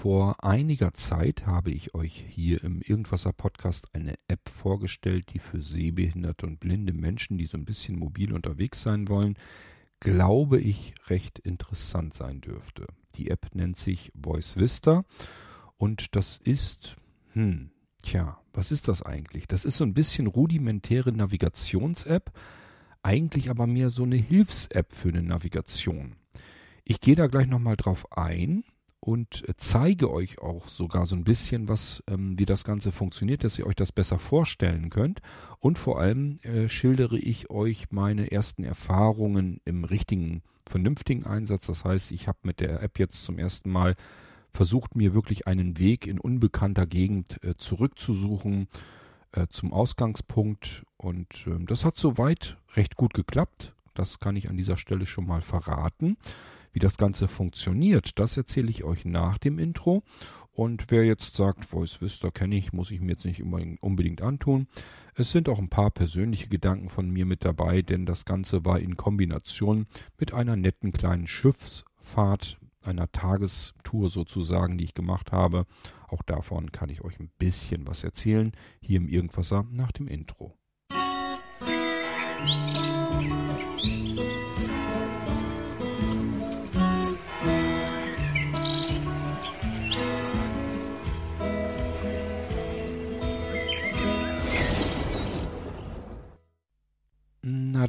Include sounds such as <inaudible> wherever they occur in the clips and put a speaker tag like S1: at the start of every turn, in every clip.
S1: Vor einiger Zeit habe ich euch hier im Irgendwasser Podcast eine App vorgestellt, die für sehbehinderte und blinde Menschen, die so ein bisschen mobil unterwegs sein wollen, glaube ich, recht interessant sein dürfte. Die App nennt sich Voice Vista und das ist, hm, tja, was ist das eigentlich? Das ist so ein bisschen rudimentäre Navigations-App, eigentlich aber mehr so eine Hilfs-App für eine Navigation. Ich gehe da gleich nochmal drauf ein und zeige euch auch sogar so ein bisschen, was, ähm, wie das Ganze funktioniert, dass ihr euch das besser vorstellen könnt. Und vor allem äh, schildere ich euch meine ersten Erfahrungen im richtigen, vernünftigen Einsatz. Das heißt, ich habe mit der App jetzt zum ersten Mal versucht, mir wirklich einen Weg in unbekannter Gegend äh, zurückzusuchen äh, zum Ausgangspunkt. Und ähm, das hat soweit recht gut geklappt. Das kann ich an dieser Stelle schon mal verraten. Wie das Ganze funktioniert, das erzähle ich euch nach dem Intro. Und wer jetzt sagt, Voice Vista kenne ich, muss ich mir jetzt nicht unbedingt antun. Es sind auch ein paar persönliche Gedanken von mir mit dabei, denn das Ganze war in Kombination mit einer netten kleinen Schiffsfahrt, einer Tagestour sozusagen, die ich gemacht habe. Auch davon kann ich euch ein bisschen was erzählen, hier im Irgendwasser nach dem Intro. Musik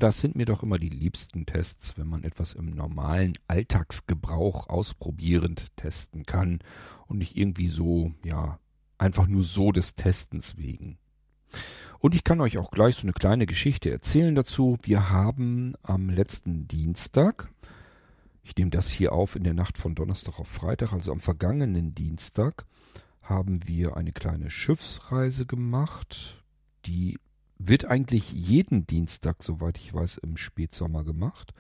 S1: das sind mir doch immer die liebsten Tests, wenn man etwas im normalen Alltagsgebrauch ausprobierend testen kann und nicht irgendwie so, ja, einfach nur so des Testens wegen. Und ich kann euch auch gleich so eine kleine Geschichte erzählen dazu. Wir haben am letzten Dienstag, ich nehme das hier auf in der Nacht von Donnerstag auf Freitag, also am vergangenen Dienstag, haben wir eine kleine Schiffsreise gemacht, die wird eigentlich jeden Dienstag, soweit ich weiß, im Spätsommer gemacht.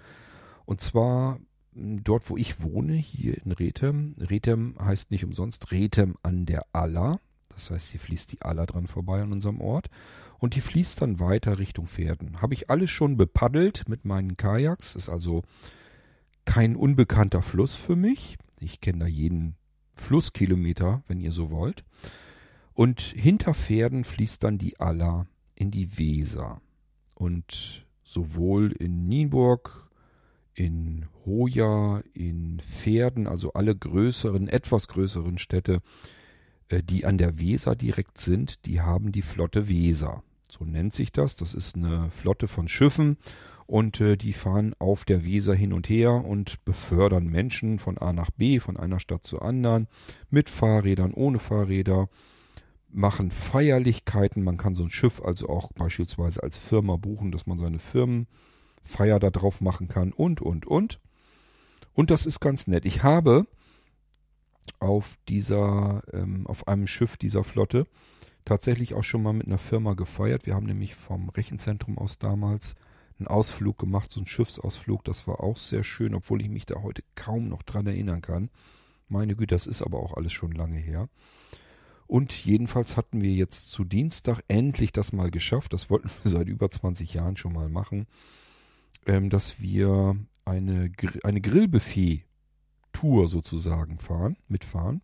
S1: Und zwar hm, dort, wo ich wohne, hier in Rethem. Rethem heißt nicht umsonst Rethem an der Aller. Das heißt, hier fließt die Aller dran vorbei an unserem Ort. Und die fließt dann weiter Richtung Pferden. Habe ich alles schon bepaddelt mit meinen Kajaks. Ist also kein unbekannter Fluss für mich. Ich kenne da jeden Flusskilometer, wenn ihr so wollt. Und hinter Pferden fließt dann die Aller in die Weser. Und sowohl in Nienburg, in Hoja, in Pferden, also alle größeren, etwas größeren Städte, äh, die an der Weser direkt sind, die haben die Flotte Weser. So nennt sich das. Das ist eine Flotte von Schiffen und äh, die fahren auf der Weser hin und her und befördern Menschen von A nach B, von einer Stadt zur anderen, mit Fahrrädern, ohne Fahrräder machen Feierlichkeiten. Man kann so ein Schiff also auch beispielsweise als Firma buchen, dass man seine Firmenfeier da drauf machen kann und, und, und. Und das ist ganz nett. Ich habe auf dieser, ähm, auf einem Schiff dieser Flotte tatsächlich auch schon mal mit einer Firma gefeiert. Wir haben nämlich vom Rechenzentrum aus damals einen Ausflug gemacht, so einen Schiffsausflug. Das war auch sehr schön, obwohl ich mich da heute kaum noch dran erinnern kann. Meine Güte, das ist aber auch alles schon lange her. Und jedenfalls hatten wir jetzt zu Dienstag endlich das mal geschafft. Das wollten wir <laughs> seit über 20 Jahren schon mal machen. Ähm, dass wir eine, eine Grillbuffet-Tour sozusagen fahren, mitfahren.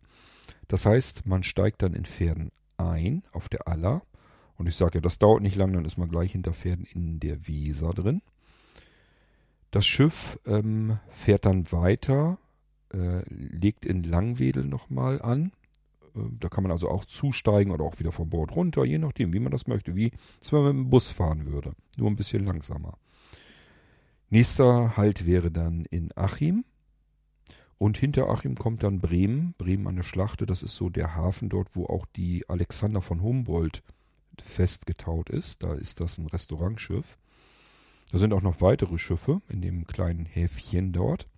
S1: Das heißt, man steigt dann in Pferden ein auf der Aller. Und ich sage ja, das dauert nicht lang, dann ist man gleich hinter Pferden in der Weser drin. Das Schiff ähm, fährt dann weiter, äh, legt in Langwedel nochmal an da kann man also auch zusteigen oder auch wieder vom Bord runter, je nachdem, wie man das möchte, wie als wenn man mit dem Bus fahren würde. Nur ein bisschen langsamer. Nächster Halt wäre dann in Achim. Und hinter Achim kommt dann Bremen. Bremen an der Schlachte, das ist so der Hafen dort, wo auch die Alexander von Humboldt festgetaut ist. Da ist das ein Restaurantschiff. Da sind auch noch weitere Schiffe in dem kleinen Häfchen dort.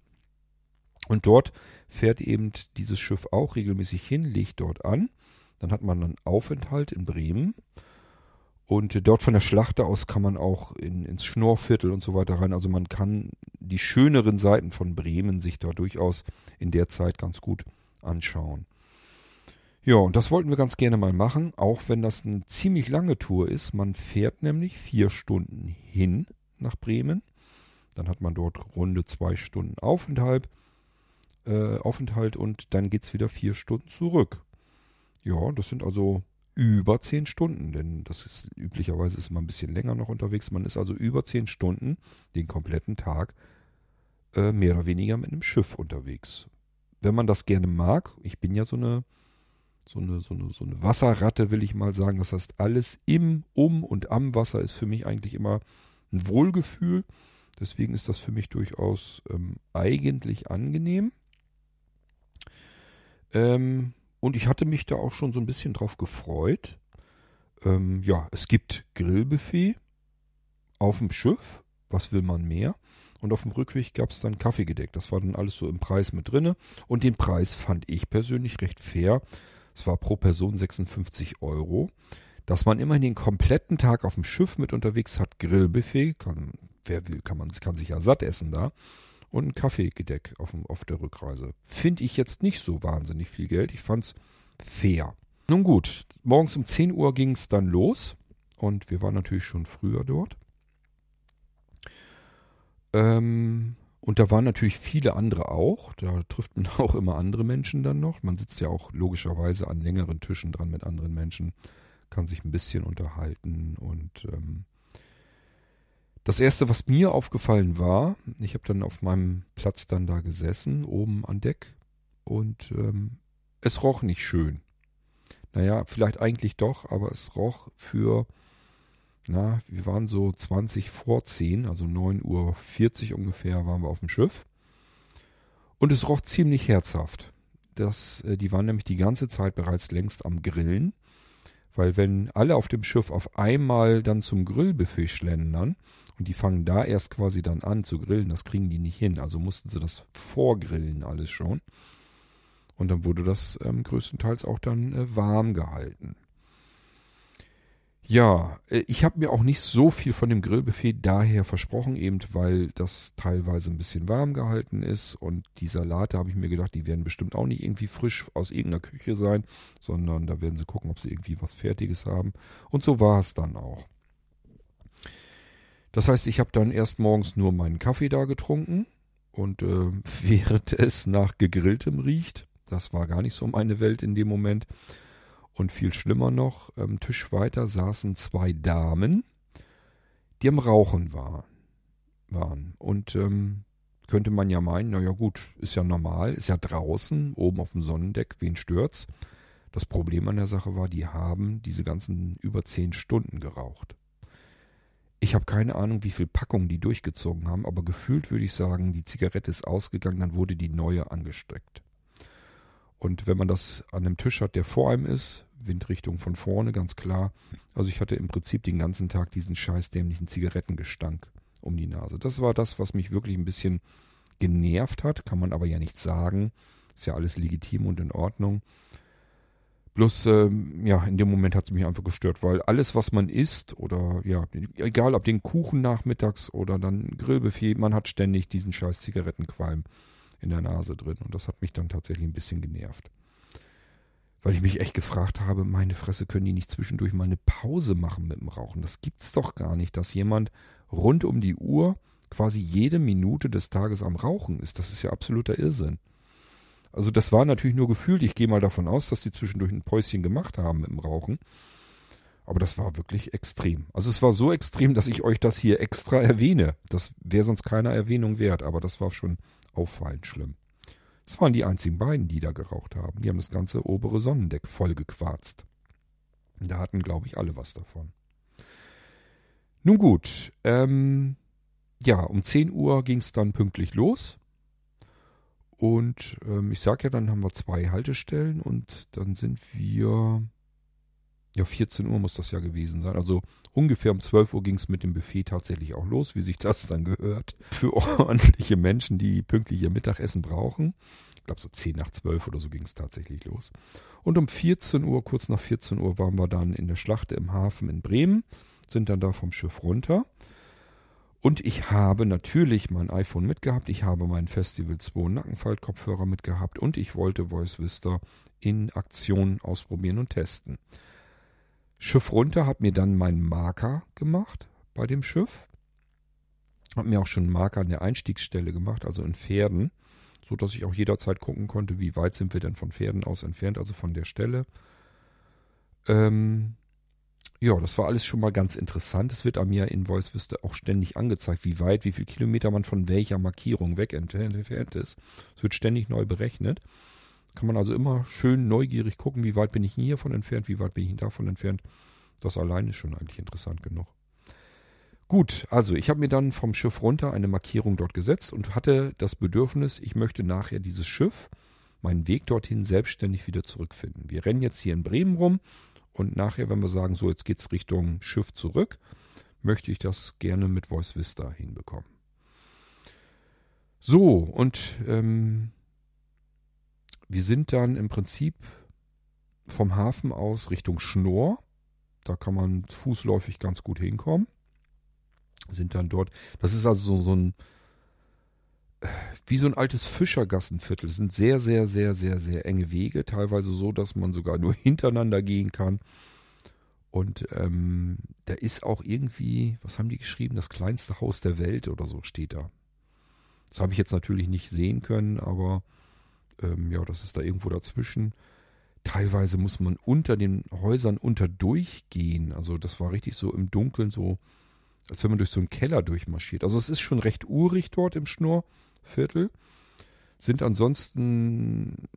S1: Und dort fährt eben dieses Schiff auch regelmäßig hin, legt dort an. Dann hat man einen Aufenthalt in Bremen. Und dort von der Schlachte aus kann man auch in, ins Schnorrviertel und so weiter rein. Also man kann die schöneren Seiten von Bremen sich da durchaus in der Zeit ganz gut anschauen. Ja, und das wollten wir ganz gerne mal machen, auch wenn das eine ziemlich lange Tour ist. Man fährt nämlich vier Stunden hin nach Bremen. Dann hat man dort runde zwei Stunden Aufenthalt äh, Aufenthalt und dann geht's wieder vier Stunden zurück. Ja, das sind also über zehn Stunden, denn das ist üblicherweise ist man ein bisschen länger noch unterwegs. Man ist also über zehn Stunden den kompletten Tag äh, mehr oder weniger mit einem Schiff unterwegs. Wenn man das gerne mag, ich bin ja so eine so eine, so eine, so eine Wasserratte, will ich mal sagen. Das heißt, alles im, um und am Wasser ist für mich eigentlich immer ein Wohlgefühl. Deswegen ist das für mich durchaus ähm, eigentlich angenehm. Ähm, und ich hatte mich da auch schon so ein bisschen drauf gefreut. Ähm, ja, es gibt Grillbuffet auf dem Schiff. Was will man mehr? Und auf dem Rückweg gab es dann Kaffeegedeck. Das war dann alles so im Preis mit drinne. Und den Preis fand ich persönlich recht fair. Es war pro Person 56 Euro. Dass man immerhin den kompletten Tag auf dem Schiff mit unterwegs hat, Grillbuffet, kann, wer will, kann man kann sich ja satt essen da. Und ein Kaffeegedeck auf, auf der Rückreise. Finde ich jetzt nicht so wahnsinnig viel Geld. Ich fand's fair. Nun gut, morgens um 10 Uhr ging es dann los. Und wir waren natürlich schon früher dort. Ähm, und da waren natürlich viele andere auch. Da trifft man <laughs> auch immer andere Menschen dann noch. Man sitzt ja auch logischerweise an längeren Tischen dran mit anderen Menschen, kann sich ein bisschen unterhalten. Und ähm, das Erste, was mir aufgefallen war, ich habe dann auf meinem Platz dann da gesessen, oben an Deck. Und ähm, es roch nicht schön. Naja, vielleicht eigentlich doch, aber es roch für na, wir waren so 20 vor 10, also 9.40 Uhr ungefähr waren wir auf dem Schiff. Und es roch ziemlich herzhaft. Das, äh, die waren nämlich die ganze Zeit bereits längst am Grillen. Weil wenn alle auf dem Schiff auf einmal dann zum Grillbuffet schlendern und die fangen da erst quasi dann an zu grillen, das kriegen die nicht hin. Also mussten sie das vorgrillen alles schon. Und dann wurde das ähm, größtenteils auch dann äh, warm gehalten. Ja, äh, ich habe mir auch nicht so viel von dem Grillbuffet daher versprochen, eben weil das teilweise ein bisschen warm gehalten ist und die Salate habe ich mir gedacht, die werden bestimmt auch nicht irgendwie frisch aus irgendeiner Küche sein, sondern da werden sie gucken, ob sie irgendwie was Fertiges haben. Und so war es dann auch. Das heißt, ich habe dann erst morgens nur meinen Kaffee da getrunken und äh, <laughs> während es nach gegrilltem riecht, das war gar nicht so meine Welt in dem Moment, und viel schlimmer noch, am Tisch weiter saßen zwei Damen, die am Rauchen war, waren. Und ähm, könnte man ja meinen, naja gut, ist ja normal, ist ja draußen, oben auf dem Sonnendeck, wen stört's? Das Problem an der Sache war, die haben diese ganzen über zehn Stunden geraucht. Ich habe keine Ahnung, wie viel Packungen die durchgezogen haben, aber gefühlt würde ich sagen, die Zigarette ist ausgegangen, dann wurde die neue angesteckt. Und wenn man das an einem Tisch hat, der vor einem ist, Windrichtung von vorne, ganz klar. Also ich hatte im Prinzip den ganzen Tag diesen scheißdämlichen Zigarettengestank um die Nase. Das war das, was mich wirklich ein bisschen genervt hat, kann man aber ja nicht sagen. Ist ja alles legitim und in Ordnung. Bloß, ähm, ja, in dem Moment hat es mich einfach gestört, weil alles, was man isst, oder ja, egal ob den Kuchen nachmittags oder dann Grillbuffet, man hat ständig diesen scheiß Zigarettenqualm in der Nase drin. Und das hat mich dann tatsächlich ein bisschen genervt. Weil ich mich echt gefragt habe, meine Fresse, können die nicht zwischendurch mal eine Pause machen mit dem Rauchen? Das gibt's doch gar nicht, dass jemand rund um die Uhr quasi jede Minute des Tages am Rauchen ist. Das ist ja absoluter Irrsinn. Also das war natürlich nur gefühlt. Ich gehe mal davon aus, dass die zwischendurch ein Päuschen gemacht haben mit dem Rauchen. Aber das war wirklich extrem. Also es war so extrem, dass ich euch das hier extra erwähne. Das wäre sonst keiner Erwähnung wert, aber das war schon auffallend schlimm. Es waren die einzigen beiden, die da geraucht haben. Die haben das ganze obere Sonnendeck voll gequarzt. Da hatten, glaube ich, alle was davon. Nun gut, ähm, ja, um 10 Uhr ging es dann pünktlich los. Und ähm, ich sag ja, dann haben wir zwei Haltestellen und dann sind wir ja, 14 Uhr muss das ja gewesen sein. Also ungefähr um 12 Uhr ging es mit dem Buffet tatsächlich auch los, wie sich das dann gehört. Für <laughs> ordentliche Menschen, die pünktlich ihr Mittagessen brauchen. Ich glaube, so 10 nach 12 oder so ging es tatsächlich los. Und um 14 Uhr, kurz nach 14 Uhr, waren wir dann in der Schlachte im Hafen in Bremen, sind dann da vom Schiff runter. Und ich habe natürlich mein iPhone mitgehabt, ich habe meinen Festival 2 Nackenfaltkopfhörer mitgehabt und ich wollte Voice Vista in Aktion ausprobieren und testen. Schiff runter, habe mir dann meinen Marker gemacht bei dem Schiff. Habe mir auch schon einen Marker an der Einstiegsstelle gemacht, also in Pferden. so dass ich auch jederzeit gucken konnte, wie weit sind wir denn von Pferden aus entfernt, also von der Stelle. Ähm, ja, das war alles schon mal ganz interessant. Es wird am ja in Voice Vista auch ständig angezeigt, wie weit, wie viel Kilometer man von welcher Markierung weg entfernt ist. Es wird ständig neu berechnet. Kann man also immer schön neugierig gucken, wie weit bin ich hiervon entfernt, wie weit bin ich davon entfernt. Das allein ist schon eigentlich interessant genug. Gut, also ich habe mir dann vom Schiff runter eine Markierung dort gesetzt und hatte das Bedürfnis, ich möchte nachher dieses Schiff, meinen Weg dorthin selbstständig wieder zurückfinden. Wir rennen jetzt hier in Bremen rum und nachher, wenn wir sagen, so jetzt geht's Richtung Schiff zurück, möchte ich das gerne mit Voice Vista hinbekommen. So, und ähm, wir sind dann im Prinzip vom Hafen aus Richtung Schnorr. Da kann man fußläufig ganz gut hinkommen. Sind dann dort. Das ist also so, so ein wie so ein altes Fischergassenviertel. Es sind sehr, sehr, sehr, sehr, sehr enge Wege, teilweise so, dass man sogar nur <laughs> hintereinander gehen kann. Und ähm, da ist auch irgendwie, was haben die geschrieben, das kleinste Haus der Welt oder so steht da. Das habe ich jetzt natürlich nicht sehen können, aber ähm, ja, das ist da irgendwo dazwischen. Teilweise muss man unter den Häusern unter durchgehen. Also das war richtig so im Dunkeln, so als wenn man durch so einen Keller durchmarschiert. Also es ist schon recht urig dort im Schnurr. Viertel. Sind ansonsten,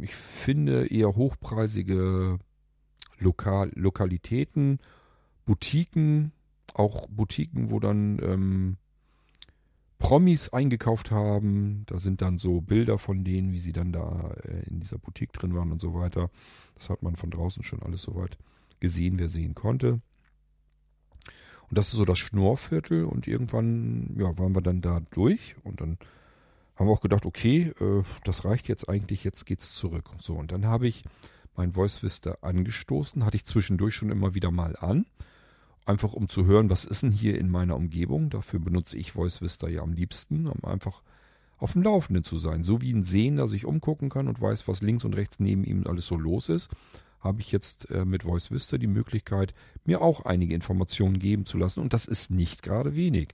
S1: ich finde, eher hochpreisige Lokal Lokalitäten, Boutiquen, auch Boutiquen, wo dann ähm, Promis eingekauft haben. Da sind dann so Bilder von denen, wie sie dann da äh, in dieser Boutique drin waren und so weiter. Das hat man von draußen schon alles soweit gesehen, wer sehen konnte. Und das ist so das Schnurrviertel und irgendwann ja, waren wir dann da durch und dann haben wir auch gedacht, okay, äh, das reicht jetzt eigentlich, jetzt geht's zurück. So, und dann habe ich mein Voice Vista angestoßen, hatte ich zwischendurch schon immer wieder mal an, einfach um zu hören, was ist denn hier in meiner Umgebung. Dafür benutze ich Voice Vista ja am liebsten, um einfach auf dem Laufenden zu sein. So wie ein Sehender sich umgucken kann und weiß, was links und rechts neben ihm alles so los ist, habe ich jetzt äh, mit Voice Vista die Möglichkeit, mir auch einige Informationen geben zu lassen. Und das ist nicht gerade wenig.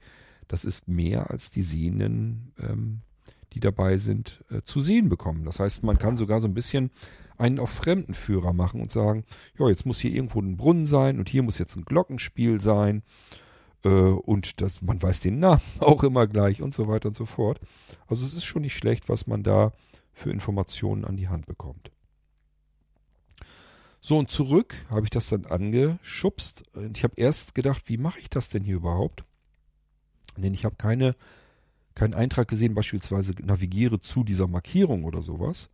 S1: Das ist mehr als die Sehenden ähm, die dabei sind, äh, zu sehen bekommen. Das heißt, man kann sogar so ein bisschen einen auf Fremdenführer machen und sagen, ja, jetzt muss hier irgendwo ein Brunnen sein und hier muss jetzt ein Glockenspiel sein äh, und das, man weiß den Namen <laughs> auch immer gleich und so weiter und so fort. Also es ist schon nicht schlecht, was man da für Informationen an die Hand bekommt. So, und zurück habe ich das dann angeschubst. Und ich habe erst gedacht, wie mache ich das denn hier überhaupt? Denn ich habe keine keinen Eintrag gesehen, beispielsweise navigiere zu dieser Markierung oder sowas,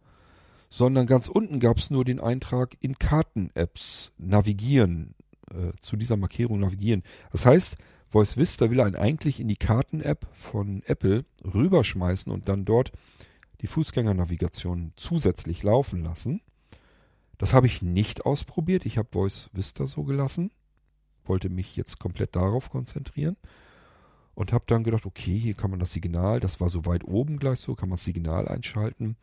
S1: sondern ganz unten gab es nur den Eintrag in Karten-Apps navigieren, äh, zu dieser Markierung navigieren. Das heißt, Voice Vista will einen eigentlich in die Karten-App von Apple rüberschmeißen und dann dort die Fußgängernavigation zusätzlich laufen lassen. Das habe ich nicht ausprobiert. Ich habe Voice Vista so gelassen, wollte mich jetzt komplett darauf konzentrieren und habe dann gedacht, okay, hier kann man das Signal, das war so weit oben gleich so, kann man das Signal einschalten.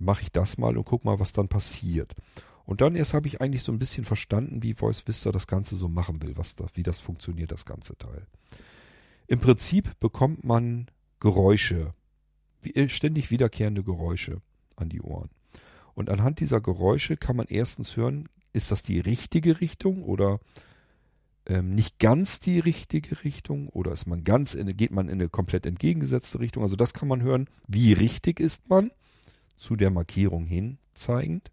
S1: Mache ich das mal und guck mal, was dann passiert. Und dann erst habe ich eigentlich so ein bisschen verstanden, wie Voice Vista das Ganze so machen will, was da, wie das funktioniert, das ganze Teil. Im Prinzip bekommt man Geräusche, äh, ständig wiederkehrende Geräusche an die Ohren. Und anhand dieser Geräusche kann man erstens hören, ist das die richtige Richtung oder ähm, nicht ganz die richtige Richtung oder ist man ganz in, geht man in eine komplett entgegengesetzte Richtung. Also das kann man hören. Wie richtig ist man? Zu der Markierung hin zeigend.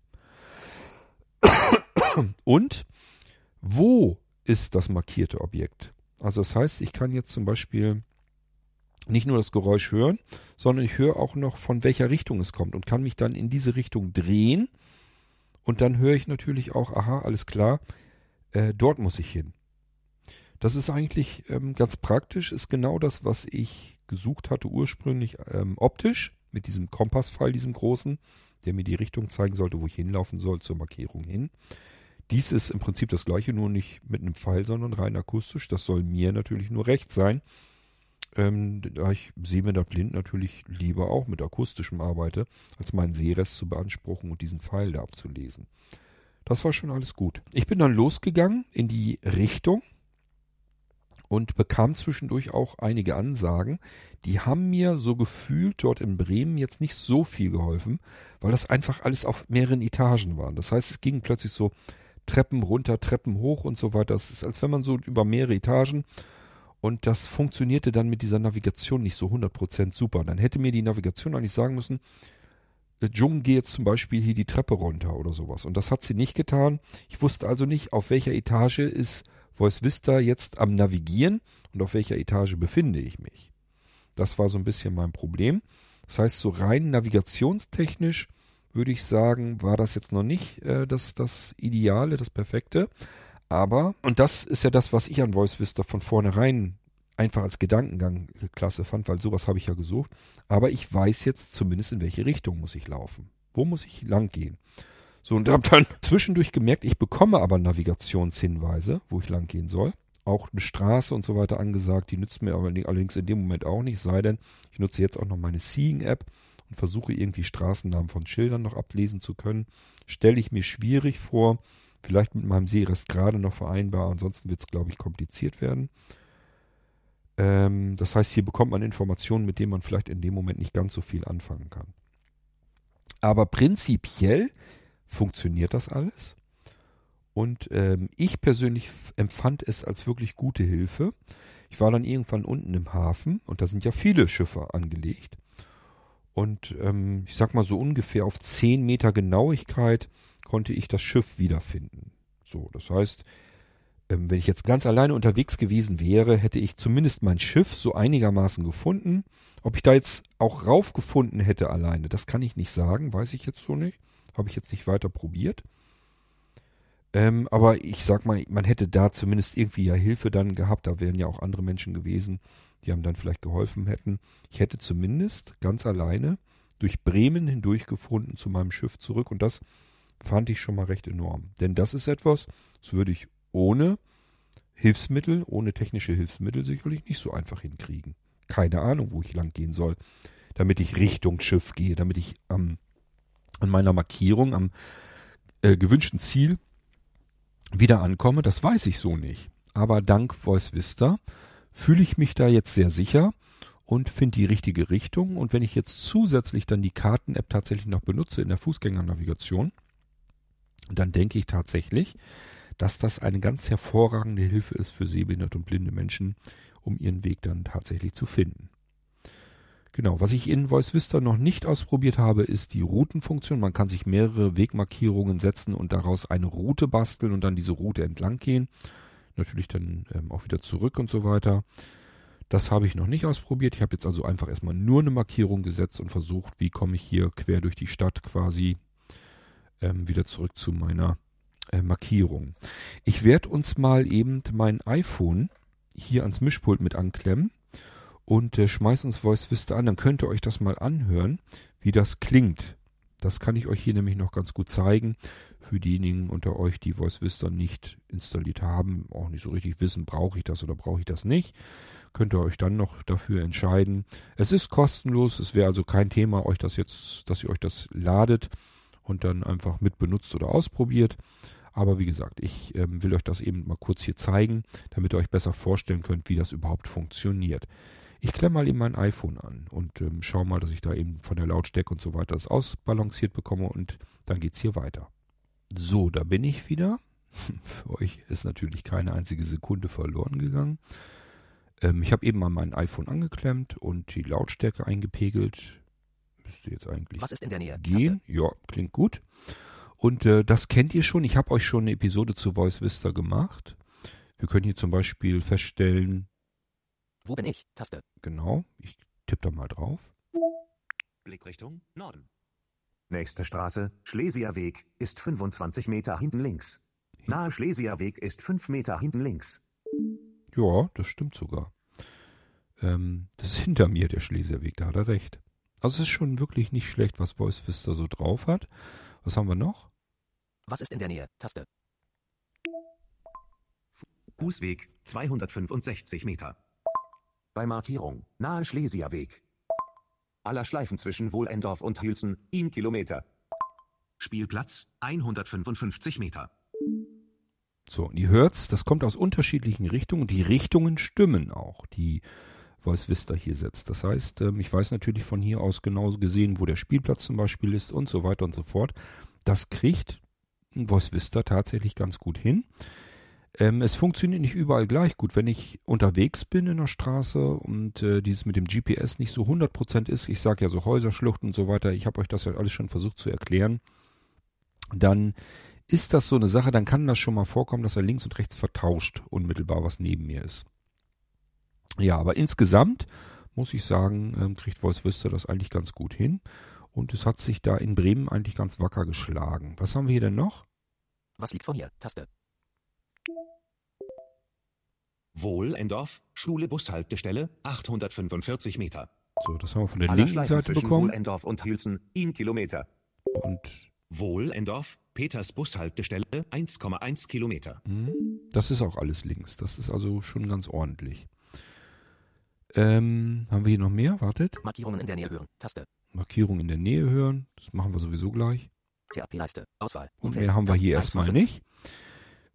S1: <coughs> Und wo ist das markierte Objekt? Also das heißt, ich kann jetzt zum Beispiel nicht nur das Geräusch hören, sondern ich höre auch noch, von welcher Richtung es kommt und kann mich dann in diese Richtung drehen. Und dann höre ich natürlich auch, aha, alles klar, äh, dort muss ich hin. Das ist eigentlich ähm, ganz praktisch, ist genau das, was ich gesucht hatte ursprünglich ähm, optisch mit diesem Kompasspfeil, diesem großen, der mir die Richtung zeigen sollte, wo ich hinlaufen soll zur Markierung hin. Dies ist im Prinzip das gleiche, nur nicht mit einem Pfeil, sondern rein akustisch. Das soll mir natürlich nur recht sein. Ähm, da ich sehe mir da blind natürlich lieber auch mit akustischem arbeite, als meinen Sehrest zu beanspruchen und diesen Pfeil da abzulesen. Das war schon alles gut. Ich bin dann losgegangen in die Richtung, und bekam zwischendurch auch einige Ansagen. Die haben mir so gefühlt dort in Bremen jetzt nicht so viel geholfen, weil das einfach alles auf mehreren Etagen war. Das heißt, es ging plötzlich so Treppen runter, Treppen hoch und so weiter. Das ist, als wenn man so über mehrere Etagen und das funktionierte dann mit dieser Navigation nicht so 100% super. Dann hätte mir die Navigation eigentlich sagen müssen, äh, Jung, geh jetzt zum Beispiel hier die Treppe runter oder sowas. Und das hat sie nicht getan. Ich wusste also nicht, auf welcher Etage ist Voice Vista jetzt am Navigieren und auf welcher Etage befinde ich mich. Das war so ein bisschen mein Problem. Das heißt, so rein navigationstechnisch würde ich sagen, war das jetzt noch nicht äh, das, das Ideale, das Perfekte. Aber, und das ist ja das, was ich an Voice Vista von vornherein einfach als Gedankengang klasse fand, weil sowas habe ich ja gesucht. Aber ich weiß jetzt zumindest, in welche Richtung muss ich laufen. Wo muss ich lang gehen? So, und habe dann zwischendurch gemerkt, ich bekomme aber Navigationshinweise, wo ich lang gehen soll. Auch eine Straße und so weiter angesagt, die nützt mir aber allerdings in dem Moment auch nicht, sei denn, ich nutze jetzt auch noch meine Seeing-App und versuche irgendwie Straßennamen von Schildern noch ablesen zu können. Stelle ich mir schwierig vor, vielleicht mit meinem Seerest gerade noch vereinbar, ansonsten wird es, glaube ich, kompliziert werden. Ähm, das heißt, hier bekommt man Informationen, mit denen man vielleicht in dem Moment nicht ganz so viel anfangen kann. Aber prinzipiell funktioniert das alles. Und ähm, ich persönlich empfand es als wirklich gute Hilfe. Ich war dann irgendwann unten im Hafen und da sind ja viele Schiffe angelegt. Und ähm, ich sag mal so ungefähr auf 10 Meter Genauigkeit konnte ich das Schiff wiederfinden. So, das heißt, ähm, wenn ich jetzt ganz alleine unterwegs gewesen wäre, hätte ich zumindest mein Schiff so einigermaßen gefunden. Ob ich da jetzt auch raufgefunden hätte alleine, das kann ich nicht sagen, weiß ich jetzt so nicht. Habe ich jetzt nicht weiter probiert. Ähm, aber ich sag mal, man hätte da zumindest irgendwie ja Hilfe dann gehabt. Da wären ja auch andere Menschen gewesen, die einem dann vielleicht geholfen hätten. Ich hätte zumindest ganz alleine durch Bremen hindurch gefunden zu meinem Schiff zurück. Und das fand ich schon mal recht enorm. Denn das ist etwas, das würde ich ohne Hilfsmittel, ohne technische Hilfsmittel sicherlich nicht so einfach hinkriegen. Keine Ahnung, wo ich lang gehen soll, damit ich Richtung Schiff gehe, damit ich ähm, an meiner Markierung, am äh, gewünschten Ziel wieder ankomme, das weiß ich so nicht. Aber dank Voice Vista fühle ich mich da jetzt sehr sicher und finde die richtige Richtung. Und wenn ich jetzt zusätzlich dann die Karten-App tatsächlich noch benutze in der Fußgängernavigation, dann denke ich tatsächlich, dass das eine ganz hervorragende Hilfe ist für sehbehinderte und blinde Menschen, um ihren Weg dann tatsächlich zu finden. Genau, was ich in Voice Vista noch nicht ausprobiert habe, ist die Routenfunktion. Man kann sich mehrere Wegmarkierungen setzen und daraus eine Route basteln und dann diese Route entlang gehen. Natürlich dann ähm, auch wieder zurück und so weiter. Das habe ich noch nicht ausprobiert. Ich habe jetzt also einfach erstmal nur eine Markierung gesetzt und versucht, wie komme ich hier quer durch die Stadt quasi ähm, wieder zurück zu meiner äh, Markierung. Ich werde uns mal eben mein iPhone hier ans Mischpult mit anklemmen und äh, schmeiß uns Voice Vista an, dann könnt ihr euch das mal anhören, wie das klingt. Das kann ich euch hier nämlich noch ganz gut zeigen. Für diejenigen unter euch, die Voice Vista nicht installiert haben, auch nicht so richtig wissen, brauche ich das oder brauche ich das nicht, könnt ihr euch dann noch dafür entscheiden. Es ist kostenlos, es wäre also kein Thema, euch das jetzt, dass ihr euch das ladet und dann einfach mit benutzt oder ausprobiert. Aber wie gesagt, ich ähm, will euch das eben mal kurz hier zeigen, damit ihr euch besser vorstellen könnt, wie das überhaupt funktioniert. Ich klemme mal eben mein iPhone an und ähm, schaue mal, dass ich da eben von der Lautstärke und so weiter das ausbalanciert bekomme und dann geht's hier weiter. So, da bin ich wieder. <laughs> <laughs> Für euch ist natürlich keine einzige Sekunde verloren gegangen. Ähm, ich habe eben mal mein iPhone angeklemmt und die Lautstärke eingepegelt. Müsste jetzt eigentlich
S2: Was ist in der Nähe?
S1: gehen.
S2: Taste.
S1: Ja, klingt gut. Und äh, das kennt ihr schon. Ich habe euch schon eine Episode zu Voice Vista gemacht. Wir können hier zum Beispiel feststellen,
S2: Wo bin ich? Taste.
S1: genau, ich tippe da mal drauf.
S3: Blickrichtung Norden.
S4: Nächste Straße, Schlesierweg, ist 25 Meter hinten links. Nahe Schlesierweg ist 5 Meter hinten links.
S1: Ja, das stimmt sogar. Ähm, das ist hinter mir der Schlesierweg, da hat er recht. Also es ist schon wirklich nicht schlecht, was Voice Vista so drauf hat. Was haben wir noch?
S2: Was ist in der Nähe? Taste.
S4: Fußweg, 265 Meter. Bei Markierung, nahe Schlesierweg. Aller Schleifen zwischen Wohlendorf und Hülsen, ihm Kilometer. Spielplatz, 155 Meter.
S1: So, und ihr hört's, das kommt aus unterschiedlichen Richtungen die Richtungen stimmen auch, die Voice Vista hier setzt. Das heißt, ähm, ich weiß natürlich von hier aus genauso gesehen, wo der Spielplatz zum Beispiel ist und so weiter und so fort. Das kriegt Voice Vista tatsächlich ganz gut hin. Ähm, es funktioniert nicht überall gleich gut. Wenn ich unterwegs bin in der Straße und äh, dieses mit dem GPS nicht so 100% ist, ich sage ja so Häuserschluchten und so weiter, ich habe euch das ja alles schon versucht zu erklären, dann ist das so eine Sache, dann kann das schon mal vorkommen, dass er links und rechts vertauscht, unmittelbar was neben mir ist. Ja, aber insgesamt muss ich sagen, ähm, kriegt Voice Vista das eigentlich ganz gut hin. Und es hat sich da in Bremen eigentlich ganz wacker geschlagen. Was haben wir hier denn noch?
S2: Was liegt vor mir? Taste.
S4: Wohlendorf, Schule Bushaltestelle, 845 Meter.
S1: So, das haben wir von der linken Seite bekommen.
S4: Wohlendorf und Hülsen, 1 Kilometer.
S1: Und
S4: Wohlendorf, Peters Bushaltestelle, 1,1 Kilometer.
S1: hm, das ist auch alles links. Das ist also schon ganz ordentlich. Ähm, haben wir hier noch mehr? Wartet.
S2: Markierungen in der Nähe hören. Taste.
S1: Markierung in der Nähe hören. Das machen wir sowieso gleich.
S2: CAP-Leiste. Auswahl.
S1: Und mehr haben wir hier erstmal nicht.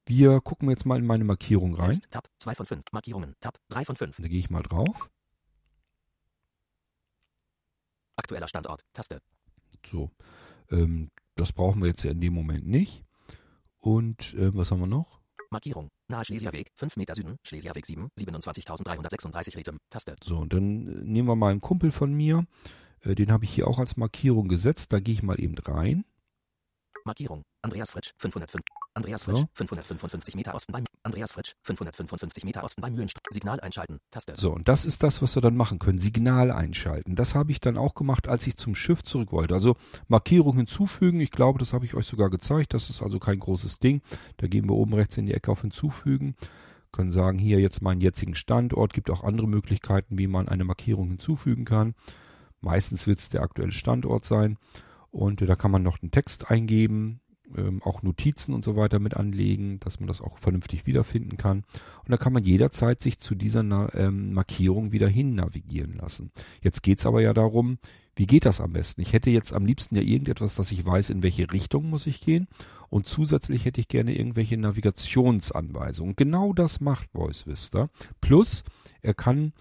S1: Wir gucken jetzt mal in meine Markierung rein.
S2: Text. Tab. 2 von 5. Markierungen. Tab. 3 von 5.
S1: Da gehe ich mal drauf.
S2: Aktueller Standort. Taste.
S1: So. Ähm, das brauchen wir jetzt ja in dem Moment nicht. Und äh, was haben wir noch?
S2: Markierung. Nahe Schlesierweg. 5 Meter Süden. Schlesierweg 7. 27.336 Ritem. Taste.
S1: So, und dann äh, nehmen wir mal einen Kumpel von mir. Äh, den habe ich hier auch als Markierung gesetzt. Da gehe ich mal eben rein.
S2: Markierung. Andreas Fritsch. 505. Andreas Fritsch.
S1: So.
S2: 555 Meter Osten beim Andreas Fritsch. 555 Meter Osten beim Mühlenstraße. Signal einschalten. Taste.
S1: So, und das ist das, was wir dann machen können. Signal einschalten. Das habe ich dann auch gemacht, als ich zum Schiff zurück wollte. Also Markierung hinzufügen. Ich glaube, das habe ich euch sogar gezeigt. Das ist also kein großes Ding. Da gehen wir oben rechts in die Ecke auf hinzufügen. Können sagen, hier jetzt meinen jetzigen Standort. Gibt auch andere Möglichkeiten, wie man eine Markierung hinzufügen kann. Meistens wird es der aktuelle Standort sein. Und da kann man noch einen Text eingeben, ähm, auch Notizen und so weiter mit anlegen, dass man das auch vernünftig wiederfinden kann. Und da kann man jederzeit sich zu dieser Na ähm, Markierung wieder hin navigieren lassen. Jetzt geht's aber ja darum, wie geht das am besten? Ich hätte jetzt am liebsten ja irgendetwas, dass ich weiß, in welche Richtung muss ich gehen. Und zusätzlich hätte ich gerne irgendwelche Navigationsanweisungen. Genau das macht Voice Vista. Plus, er kann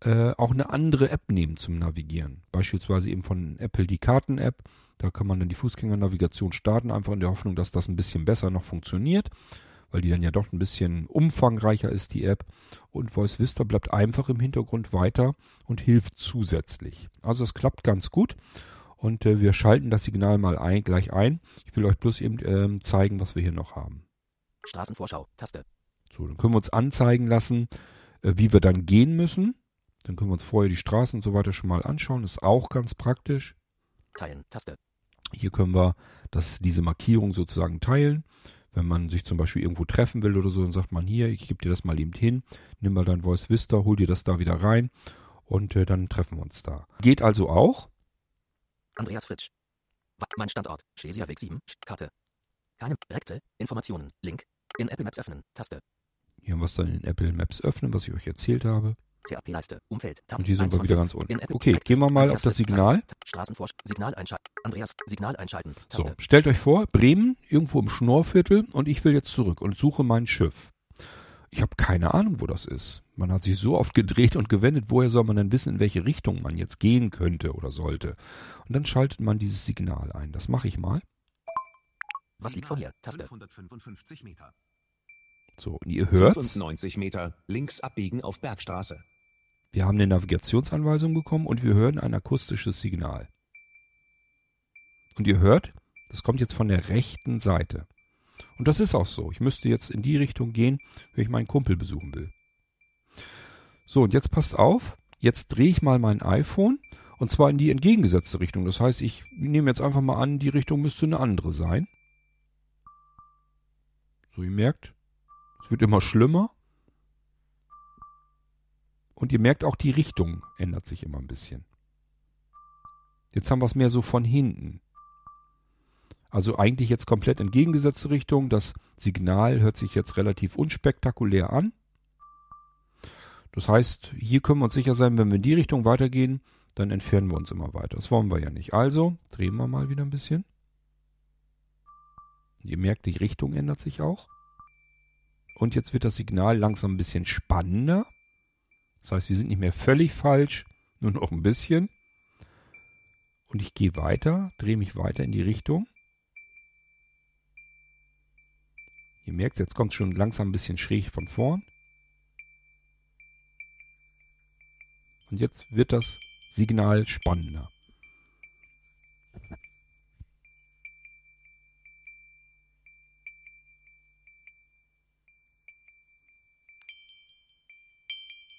S1: äh, auch eine andere App nehmen zum Navigieren. Beispielsweise eben von Apple die Karten-App. Da kann man dann die Fußgängernavigation starten, einfach in der Hoffnung, dass das ein bisschen besser noch funktioniert, weil die dann ja doch ein bisschen umfangreicher ist, die App. Und Voice Vista bleibt einfach im Hintergrund weiter und hilft zusätzlich. Also es klappt ganz gut. Und äh, wir schalten das Signal mal ein, gleich ein. Ich will euch bloß eben ähm, zeigen, was wir hier noch haben.
S2: Straßenvorschau. Taste.
S1: So, dann können wir uns anzeigen lassen, äh, wie wir dann gehen müssen. Dann können wir uns vorher die Straßen und so weiter schon mal anschauen. ist auch ganz praktisch.
S2: Teilen. Taste.
S1: Hier können wir das, diese Markierung sozusagen teilen. Wenn man sich zum Beispiel irgendwo treffen will oder so, dann sagt man hier, ich gebe dir das mal eben hin, nimm mal dein Voice Vista, hol dir das da wieder rein und äh, dann treffen wir uns da. Geht also auch.
S2: Andreas Fritsch. Mein Standort. Schlesierweg 7. Sch- Karte. Keine Rekte. Informationen. Link. In Apple Maps öffnen. Taste.
S1: Hier haben wir es dann in Apple Maps öffnen, was ich euch erzählt habe.
S2: CAP-Leiste. Umfeld. Tab.
S1: Und hier sind wir wieder ganz unten. Okay, gehen wir mal auf das. Signal.
S2: Signal einschalten. Andreas. Signal einschalten.
S1: So, stellt euch vor, Bremen, irgendwo im Schnorrviertel und ich will jetzt zurück und suche mein Schiff. Ich habe keine Ahnung, wo das ist. Man hat sich so oft gedreht und gewendet, woher soll man denn wissen, in welche Richtung man jetzt gehen könnte oder sollte. Und dann schaltet man dieses Signal ein. Das mache ich mal.
S2: Was liegt vor mir? Taste.
S4: 555 Meter.
S1: So, und ihr hört,
S4: 95 Meter, links abbiegen auf Bergstraße.
S1: Wir haben eine Navigationsanweisung bekommen und wir hören ein akustisches Signal. Und ihr hört, das kommt jetzt von der rechten Seite. Und das ist auch so. Ich müsste jetzt in die Richtung gehen, wenn ich meinen Kumpel besuchen will. So, und jetzt passt auf. Jetzt drehe ich mal mein iPhone und zwar in die entgegengesetzte Richtung. Das heißt, ich nehme jetzt einfach mal an, die Richtung müsste eine andere sein. So, ihr merkt, es wird immer schlimmer. Und ihr merkt auch, die Richtung ändert sich immer ein bisschen. Jetzt haben wir es mehr so von hinten. Also eigentlich jetzt komplett entgegengesetzte Richtung. Das Signal hört sich jetzt relativ unspektakulär an. Das heißt, hier können wir uns sicher sein, wenn wir in die Richtung weitergehen, dann entfernen wir uns immer weiter. Das wollen wir ja nicht. Also drehen wir mal wieder ein bisschen. Ihr merkt, die Richtung ändert sich auch. Und jetzt wird das Signal langsam ein bisschen spannender. Das heißt, wir sind nicht mehr völlig falsch, nur noch ein bisschen. Und ich gehe weiter, drehe mich weiter in die Richtung. Ihr merkt, jetzt kommt es schon langsam ein bisschen schräg von vorn. Und jetzt wird das Signal spannender.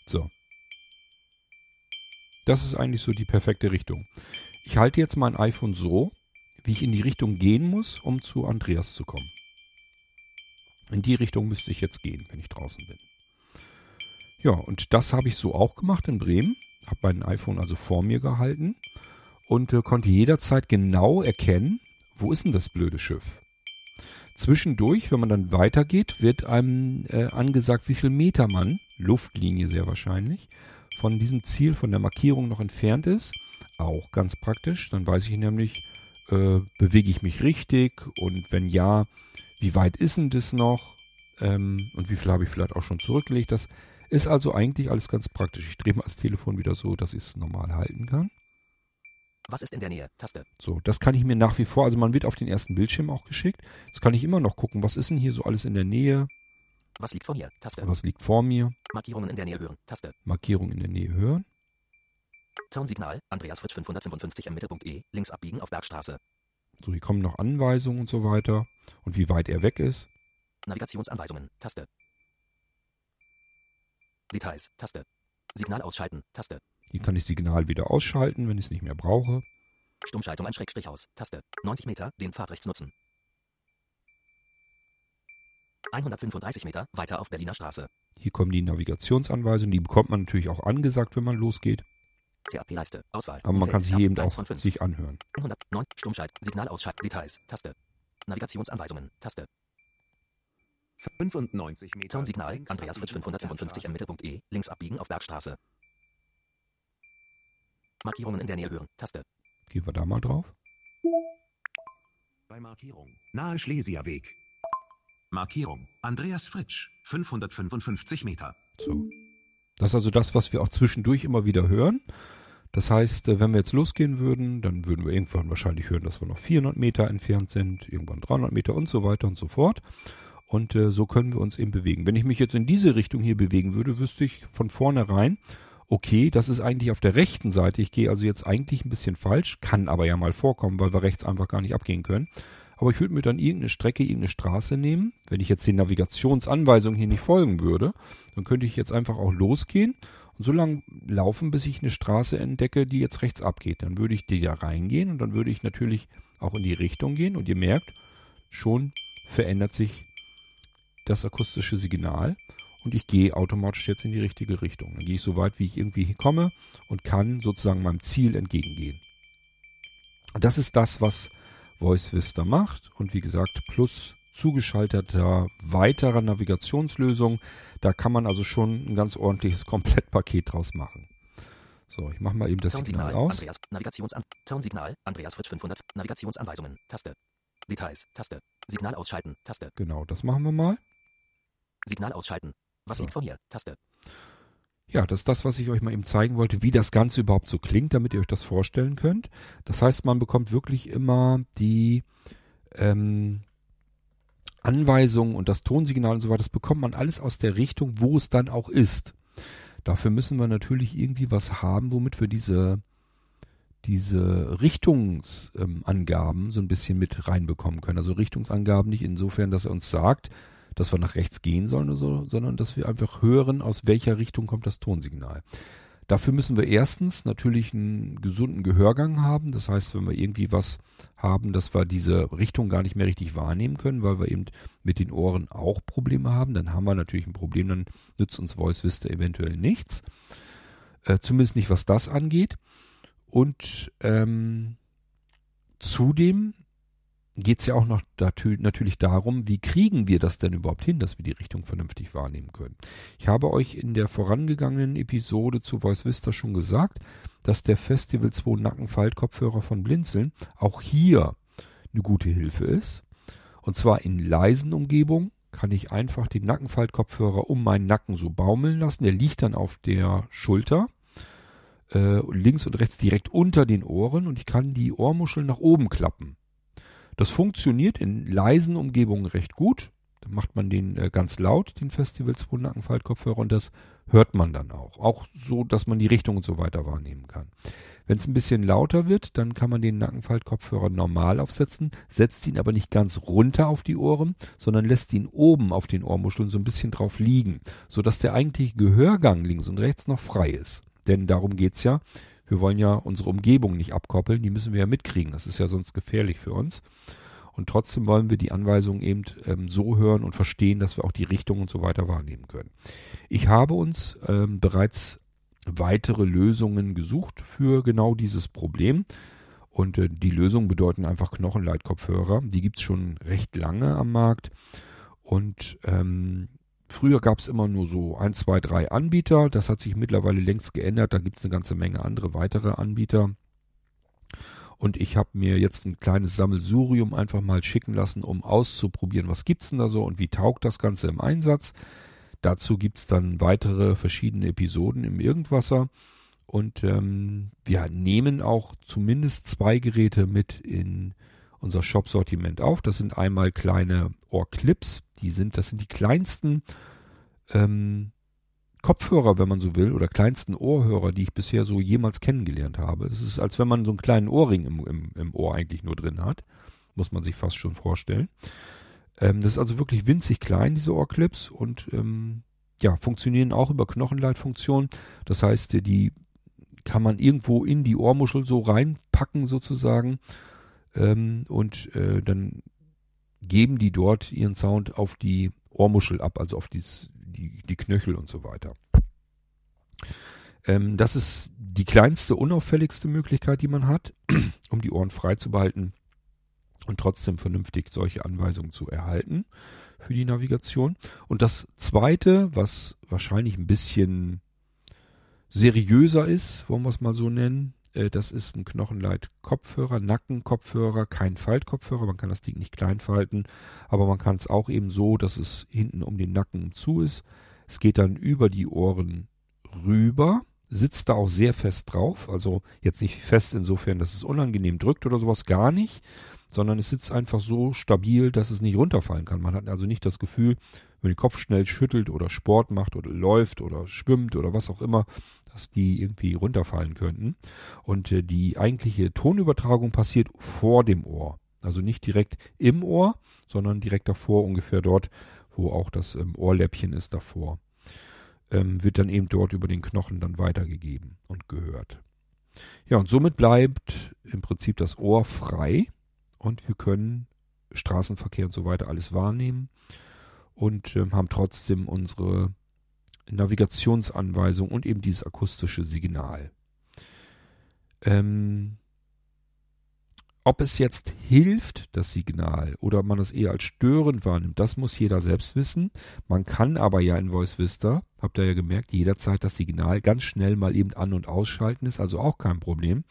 S1: So. Das ist eigentlich so die perfekte Richtung. Ich halte jetzt mein iPhone so, wie ich in die Richtung gehen muss, um zu Andreas zu kommen. In die Richtung müsste ich jetzt gehen, wenn ich draußen bin. Ja, und das habe ich so auch gemacht in Bremen. Habe mein iPhone also vor mir gehalten und äh, konnte jederzeit genau erkennen, wo ist denn das blöde Schiff. Zwischendurch, wenn man dann weitergeht, wird einem äh, angesagt, wie viel Meter man, Luftlinie sehr wahrscheinlich, von diesem Ziel, von der Markierung noch entfernt ist. Auch ganz praktisch. Dann weiß ich nämlich, äh, bewege ich mich richtig und wenn ja, wie weit ist denn das noch? Ähm, und wie viel habe ich vielleicht auch schon zurückgelegt? Das ist also eigentlich alles ganz praktisch. Ich drehe mal das Telefon wieder so, dass ich es normal halten kann.
S2: Was ist in der Nähe? Taste.
S1: So, das kann ich mir nach wie vor, also man wird auf den ersten Bildschirm auch geschickt. Das kann ich immer noch gucken, was ist denn hier so alles in der Nähe?
S2: Was liegt vor mir? Taste.
S1: Was liegt vor mir?
S2: Markierungen in der Nähe hören. Taste.
S1: Markierung in der Nähe hören.
S2: Tonsignal. Andreas Fritsch 555 am Mittelpunkt E. Links abbiegen auf Bergstraße.
S1: So, hier kommen noch Anweisungen und so weiter. Und wie weit er weg ist.
S2: Navigationsanweisungen. Taste. Details. Taste. Signal ausschalten. Taste.
S1: Hier kann ich Signal wieder ausschalten, wenn ich es nicht mehr brauche.
S2: Stummschaltung an Schrägstrich aus. Taste. 90 Meter, den Pfad rechts nutzen. 135 Meter, weiter auf Berliner Straße.
S1: Hier kommen die Navigationsanweisungen. Die bekommt man natürlich auch angesagt, wenn man losgeht.
S2: TAP-Leiste. Auswahl.
S1: Aber man kann sie
S2: Tab,
S1: eben
S2: 1
S1: auch
S2: von 5.
S1: sich anhören.
S2: 109. Stummschalt. Signal ausschalten. Details. Taste. Navigationsanweisungen. Taste.
S4: 95 Meter.
S2: Tonsignal. Andreas Fritsch
S4: abbiegen auf
S2: 555 am
S4: Bergstraße.
S2: Mittelpunkt E. Links abbiegen auf Bergstraße. Markierungen in der Nähe hören. Taste.
S1: Gehen wir da mal drauf.
S4: Bei Markierung. Nahe Schlesierweg. Markierung. Andreas Fritsch. 555 Meter.
S1: So. Das ist also das, was wir auch zwischendurch immer wieder hören. Das heißt, äh, wenn wir jetzt losgehen würden, dann würden wir irgendwann wahrscheinlich hören, dass wir noch 400 Meter entfernt sind, irgendwann 300 Meter und so weiter und so fort. Und äh, so können wir uns eben bewegen. Wenn ich mich jetzt in diese Richtung hier bewegen würde, wüsste ich von vornherein, okay, das ist eigentlich auf der rechten Seite. Ich gehe also jetzt eigentlich ein bisschen falsch, kann aber ja mal vorkommen, weil wir rechts einfach gar nicht abgehen können. Aber ich würde mir dann irgendeine Strecke, irgendeine Straße nehmen. Wenn ich jetzt den Navigationsanweisungen hier nicht folgen würde, dann könnte ich jetzt einfach auch losgehen und so lange laufen, bis ich eine Straße entdecke, die jetzt rechts abgeht. Dann würde ich die da reingehen und dann würde ich natürlich auch in die Richtung gehen und ihr merkt, schon verändert sich das akustische Signal und ich gehe automatisch jetzt in die richtige Richtung. Dann gehe ich so weit, wie ich irgendwie komme und kann sozusagen meinem Ziel entgegengehen. Und das ist das, was Voice Vista macht und wie gesagt plus zugeschalteter weiterer Navigationslösung. Da kann man also schon ein ganz ordentliches Komplettpaket draus machen. So, ich mache mal eben das Signal aus.
S2: Andreas. Navigationsan Tonsignal. Andreas Fritsch 500. Navigationsanweisungen. Taste. Details. Taste. Signal ausschalten. Taste.
S1: Genau, das machen wir mal.
S2: Signal ausschalten. Was
S1: So.
S2: liegt vor mir? Taste.
S1: Ja, das ist das, was ich euch mal eben zeigen wollte, wie das Ganze überhaupt so klingt, damit ihr euch das vorstellen könnt. Das heißt, man bekommt wirklich immer die ähm, Anweisungen und das Tonsignal und so weiter, das bekommt man alles aus der Richtung, wo es dann auch ist. Dafür müssen wir natürlich irgendwie was haben, womit wir diese, diese Richtungsangaben so ein bisschen mit reinbekommen können. Also Richtungsangaben nicht insofern, dass er uns sagt, dass wir nach rechts gehen sollen oder so, sondern dass wir einfach hören, aus welcher Richtung kommt das Tonsignal. Dafür müssen wir erstens natürlich einen gesunden Gehörgang haben. Das heißt, wenn wir irgendwie was haben, dass wir diese Richtung gar nicht mehr richtig wahrnehmen können, weil wir eben mit den Ohren auch Probleme haben, dann haben wir natürlich ein Problem, dann nützt uns Voice Vista eventuell nichts. Äh, zumindest nicht, was das angeht. Und ähm, zudem geht es ja auch noch natürlich darum, wie kriegen wir das denn überhaupt hin, dass wir die Richtung vernünftig wahrnehmen können. Ich habe euch in der vorangegangenen Episode zu Voice Vista schon gesagt, dass der Festival 2 Nackenfaltkopfhörer von Blinzeln auch hier eine gute Hilfe ist. Und zwar in leisen Umgebungen kann ich einfach den Nackenfaltkopfhörer um meinen Nacken so baumeln lassen. Der liegt dann auf der Schulter, äh, links und rechts direkt unter den Ohren und ich kann die Ohrmuscheln nach oben klappen. Das funktioniert in leisen Umgebungen recht gut. Dann macht man den äh, ganz laut, den Festival 2 Nackenfaltkopfhörer und das hört man dann auch. Auch so, dass man die Richtung und so weiter wahrnehmen kann. Wenn es ein bisschen lauter wird, dann kann man den Nackenfaltkopfhörer normal aufsetzen, setzt ihn aber nicht ganz runter auf die Ohren, sondern lässt ihn oben auf den Ohrmuscheln so ein bisschen drauf liegen, sodass der eigentliche Gehörgang links und rechts noch frei ist. Denn darum geht's ja. Wir wollen ja unsere Umgebung nicht abkoppeln, die müssen wir ja mitkriegen. Das ist ja sonst gefährlich für uns. Und trotzdem wollen wir die Anweisungen eben ähm, so hören und verstehen, dass wir auch die Richtung und so weiter wahrnehmen können. Ich habe uns ähm, bereits weitere Lösungen gesucht für genau dieses Problem. Und äh, die Lösungen bedeuten einfach Knochenleitkopfhörer. Die gibt's schon recht lange am Markt. Und ähm, früher gab's immer nur so ein, zwei, drei Anbieter. Das hat sich mittlerweile längst geändert. Da gibt's eine ganze Menge andere weitere Anbieter. Und ich habe mir jetzt ein kleines Sammelsurium einfach mal schicken lassen, um auszuprobieren, was gibt's denn da so und wie taugt das Ganze im Einsatz. Dazu gibt's dann weitere verschiedene Episoden im Irgendwasser. Und ähm, wir nehmen auch zumindest zwei Geräte mit in unser Shop-Sortiment auf. Das sind einmal kleine Ohrclips. Die sind, das sind die kleinsten ähm, Kopfhörer, wenn man so will, oder kleinsten Ohrhörer, die ich bisher so jemals kennengelernt habe. Das ist, als wenn man so einen kleinen Ohrring im, im, im Ohr eigentlich nur drin hat. Muss man sich fast schon vorstellen. Ähm, das ist also wirklich winzig klein, diese Ohrclips, und ähm, ja, funktionieren auch über Knochenleitfunktion. Das heißt, die kann man irgendwo in die Ohrmuschel so reinpacken sozusagen ähm, und äh, dann geben die dort ihren Sound auf die Ohrmuschel ab, also auf dies, die, die Knöchel und so weiter. Ähm, das ist die kleinste, unauffälligste Möglichkeit, die man hat, <clears throat> um die Ohren frei zu behalten und trotzdem vernünftig solche Anweisungen zu erhalten für die Navigation. Und das zweite, was wahrscheinlich ein bisschen seriöser ist, wollen wir es mal so nennen, das ist ein Knochenleit-Kopfhörer, Nackenkopfhörer, kein Faltkopfhörer. Man kann das Ding nicht klein falten, aber man kann es auch eben so, dass es hinten um den Nacken zu ist. Es geht dann über die Ohren rüber, sitzt da auch sehr fest drauf. Also jetzt nicht fest insofern, dass es unangenehm drückt oder sowas, gar nicht sondern es sitzt einfach so stabil, dass es nicht runterfallen kann. Man hat also nicht das Gefühl, wenn den Kopf schnell schüttelt oder Sport macht oder läuft oder schwimmt oder was auch immer, dass die irgendwie runterfallen könnten. Und äh, die eigentliche Tonübertragung passiert vor dem Ohr. Also nicht direkt im Ohr, sondern direkt davor, ungefähr dort, wo auch das ähm, Ohrläppchen ist davor. Ähm, wird dann eben dort über den Knochen dann weitergegeben und gehört. Ja, und somit bleibt im Prinzip das Ohr frei und wir können Straßenverkehr und so weiter alles wahrnehmen und ähm, haben trotzdem unsere Navigationsanweisung und eben dieses akustische Signal. Ähm, ob es jetzt hilft, das Signal, oder man es eher als störend wahrnimmt, das muss jeder selbst wissen. Man kann aber ja in Voice Vista, habt ihr ja gemerkt, jederzeit das Signal ganz schnell mal eben an- und ausschalten, ist also auch kein Problem.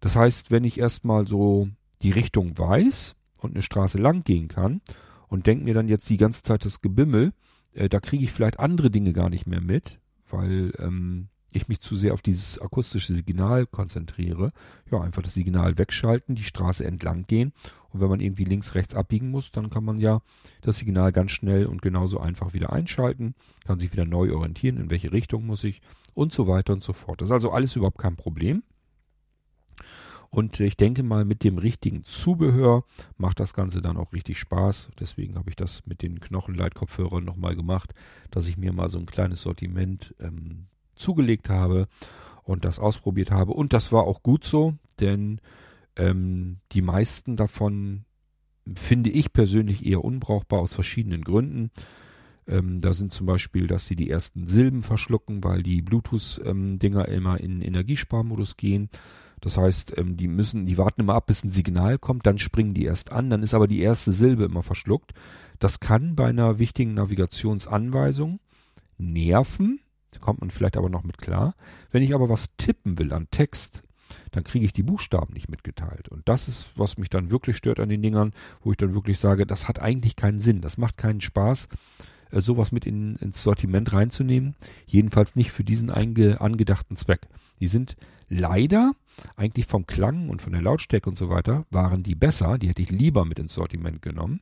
S1: Das heißt, wenn ich erstmal so die Richtung weiß und eine Straße lang gehen kann und denke mir dann jetzt die ganze Zeit das Gebimmel, äh, da kriege ich vielleicht andere Dinge gar nicht mehr mit, weil ähm, ich mich zu sehr auf dieses akustische Signal konzentriere. Ja, einfach das Signal wegschalten, die Straße entlang gehen und wenn man irgendwie links, rechts abbiegen muss, dann kann man ja das Signal ganz schnell und genauso einfach wieder einschalten, kann sich wieder neu orientieren, in welche Richtung muss ich und so weiter und so fort. Das ist also alles überhaupt kein Problem. Und ich denke mal, mit dem richtigen Zubehör macht das Ganze dann auch richtig Spaß. Deswegen habe ich das mit den Knochenleitkopfhörern nochmal gemacht, dass ich mir mal so ein kleines Sortiment ähm, zugelegt habe und das ausprobiert habe. Und das war auch gut so, denn ähm, die meisten davon finde ich persönlich eher unbrauchbar aus verschiedenen Gründen. Ähm, da sind zum Beispiel, dass sie die ersten Silben verschlucken, weil die Bluetooth-Dinger ähm, immer in Energiesparmodus gehen. Das heißt, ähm, die müssen, die warten immer ab, bis ein Signal kommt, dann springen die erst an, dann ist aber die erste Silbe immer verschluckt. Das kann bei einer wichtigen Navigationsanweisung nerven, da kommt man vielleicht aber noch mit klar. Wenn ich aber was tippen will an Text, dann kriege ich die Buchstaben nicht mitgeteilt. Und das ist, was mich dann wirklich stört an den Dingern, wo ich dann wirklich sage, das hat eigentlich keinen Sinn, das macht keinen Spaß, äh, sowas mit in, ins Sortiment reinzunehmen. Jedenfalls nicht für diesen einge, angedachten Zweck. Die sind leider eigentlich vom Klang und von der Lautstärke und so weiter waren die besser. Die hätte ich lieber mit ins Sortiment genommen.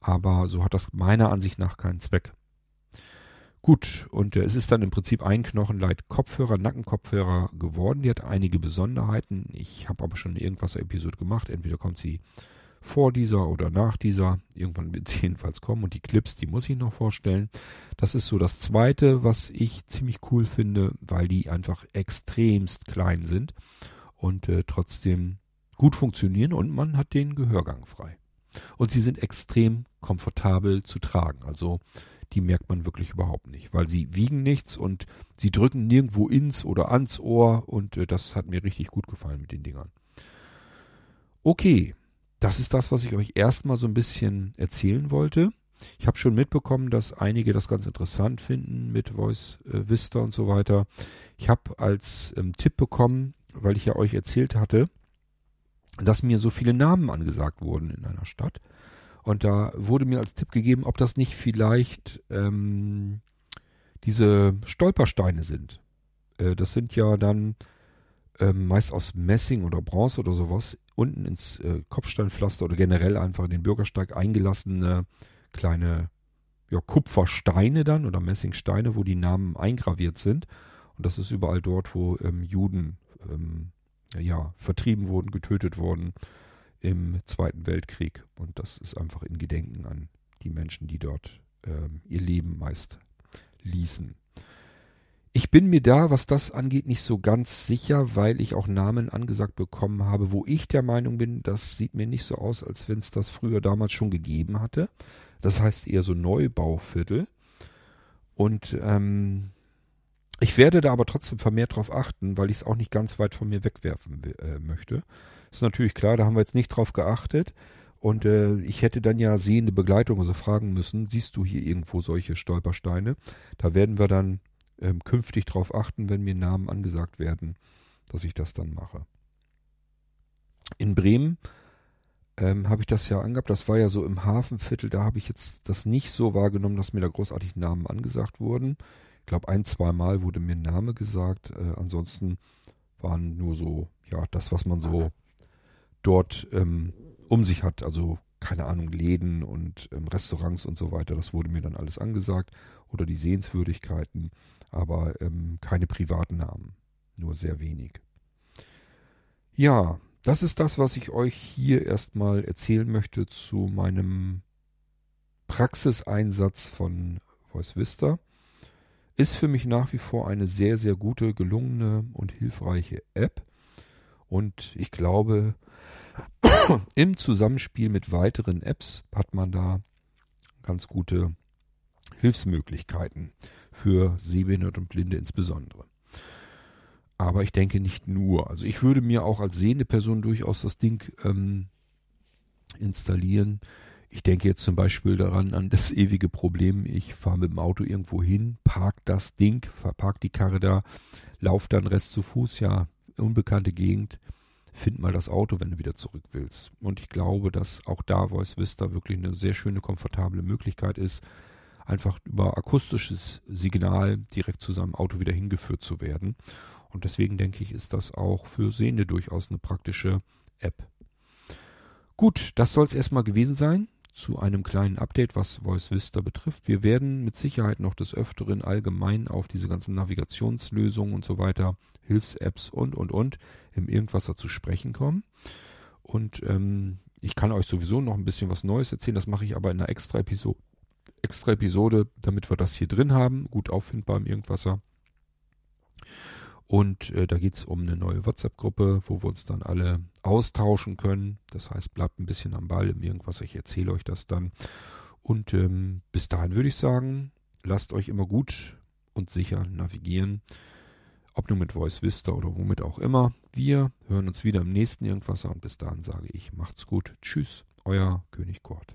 S1: Aber so hat das meiner Ansicht nach keinen Zweck. Gut, und äh, es ist dann im Prinzip ein Knochenleit Kopfhörer, Nackenkopfhörer geworden. Die hat einige Besonderheiten. Ich habe aber schon eine Irgendwas-Episode gemacht. Entweder kommt sie vor dieser oder nach dieser. Irgendwann <laughs> wird sie jedenfalls kommen. Und die Clips, die muss ich noch vorstellen. Das ist so das zweite, was ich ziemlich cool finde, weil die einfach extremst klein sind und äh, trotzdem gut funktionieren und man hat den Gehörgang frei. Und sie sind extrem komfortabel zu tragen. Also die merkt man wirklich überhaupt nicht, weil sie wiegen nichts und sie drücken nirgendwo ins oder ans Ohr und äh, das hat mir richtig gut gefallen mit den Dingern. Okay, das ist das, was ich euch erstmal so ein bisschen erzählen wollte. Ich habe schon mitbekommen, dass einige das ganz interessant finden mit Voice äh, Vista und so weiter. Ich habe als ähm, Tipp bekommen, weil ich ja euch erzählt hatte, dass mir so viele Namen angesagt wurden in einer Stadt. Und da wurde mir als Tipp gegeben, ob das nicht vielleicht ähm, diese Stolpersteine sind. Äh, das sind ja dann ähm, meist aus Messing oder Bronze oder sowas unten ins äh, Kopfsteinpflaster oder generell einfach in den Bürgersteig eingelassene kleine ja, Kupfersteine dann oder Messingsteine, wo die Namen eingraviert sind. Und das ist überall dort, wo ähm, Juden ähm, ja, vertrieben wurden, getötet wurden im Zweiten Weltkrieg. Und das ist einfach in Gedenken an die Menschen, die dort ähm, ihr Leben meist ließen. Ich bin mir da, was das angeht, nicht so ganz sicher, weil ich auch Namen angesagt bekommen habe, wo ich der Meinung bin, das sieht mir nicht so aus, als wenn es das früher damals schon gegeben hatte. Das heißt eher so Neubauviertel. Und ähm, ich werde da aber trotzdem vermehrt drauf achten, weil ich es auch nicht ganz weit von mir wegwerfen äh, möchte. Ist natürlich klar, da haben wir jetzt nicht drauf geachtet. Und äh, ich hätte dann ja sehende Begleitung also fragen müssen, siehst du hier irgendwo solche Stolpersteine? Da werden wir dann ähm, künftig drauf achten, wenn mir Namen angesagt werden, dass ich das dann mache. In Bremen ähm, habe ich das ja angehabt, das war ja so im Hafenviertel, da habe ich jetzt das nicht so wahrgenommen, dass mir da großartig Namen angesagt wurden glaube, ein, zwei Mal wurde mir Name gesagt. Äh, ansonsten waren nur so, ja, das, was man so dort ähm, um sich hat. Also, keine Ahnung, Läden und ähm, Restaurants und so weiter. Das wurde mir dann alles angesagt. Oder die Sehenswürdigkeiten. Aber ähm, keine privaten Namen. Nur sehr wenig. Ja, das ist das, was ich euch hier erstmal erzählen möchte zu meinem Praxiseinsatz von Voice Vista. Ist für mich nach wie vor eine sehr, sehr gute, gelungene und hilfreiche App. Und ich glaube, im Zusammenspiel mit weiteren Apps hat man da ganz gute Hilfsmöglichkeiten für Sehbehinderte und Blinde insbesondere. Aber ich denke nicht nur. Also ich würde mir auch als sehende Person durchaus das Ding ähm, installieren. Ich denke jetzt zum Beispiel daran an das ewige Problem, ich fahre mit dem Auto irgendwo hin, park das Ding, verpark die Karre da, lauf dann Rest zu Fuß, ja, unbekannte Gegend, find mal das Auto, wenn du wieder zurück willst. Und ich glaube, dass auch da Voice Vista wirklich eine sehr schöne, komfortable Möglichkeit ist, einfach über akustisches Signal direkt zu seinem Auto wieder hingeführt zu werden. Und deswegen denke ich, ist das auch für Sehende durchaus eine praktische App. Gut, das soll es erstmal gewesen sein zu einem kleinen Update, was Voice Vista betrifft. Wir werden mit Sicherheit noch des Öfteren allgemein auf diese ganzen Navigationslösungen und so weiter, Hilfs-Apps und, und, und im Irgendwasser zu sprechen kommen. Und ähm, ich kann euch sowieso noch ein bisschen was Neues erzählen. Das mache ich aber in einer extra Episode, extra Episode, damit wir das hier drin haben. Gut auffindbar im Irgendwasser. Und äh, da geht's um eine neue WhatsApp-Gruppe, wo wir uns dann alle austauschen können. Das heißt, bleibt ein bisschen am Ball im Irgendwas. Ich erzähle euch das dann. Und ähm, bis dahin würde ich sagen, lasst euch immer gut und sicher navigieren. Ob nur mit Voice Vista oder womit auch immer. Wir hören uns wieder im nächsten Irgendwasser und bis dahin sage ich, macht's gut. Tschüss, euer König Kurt.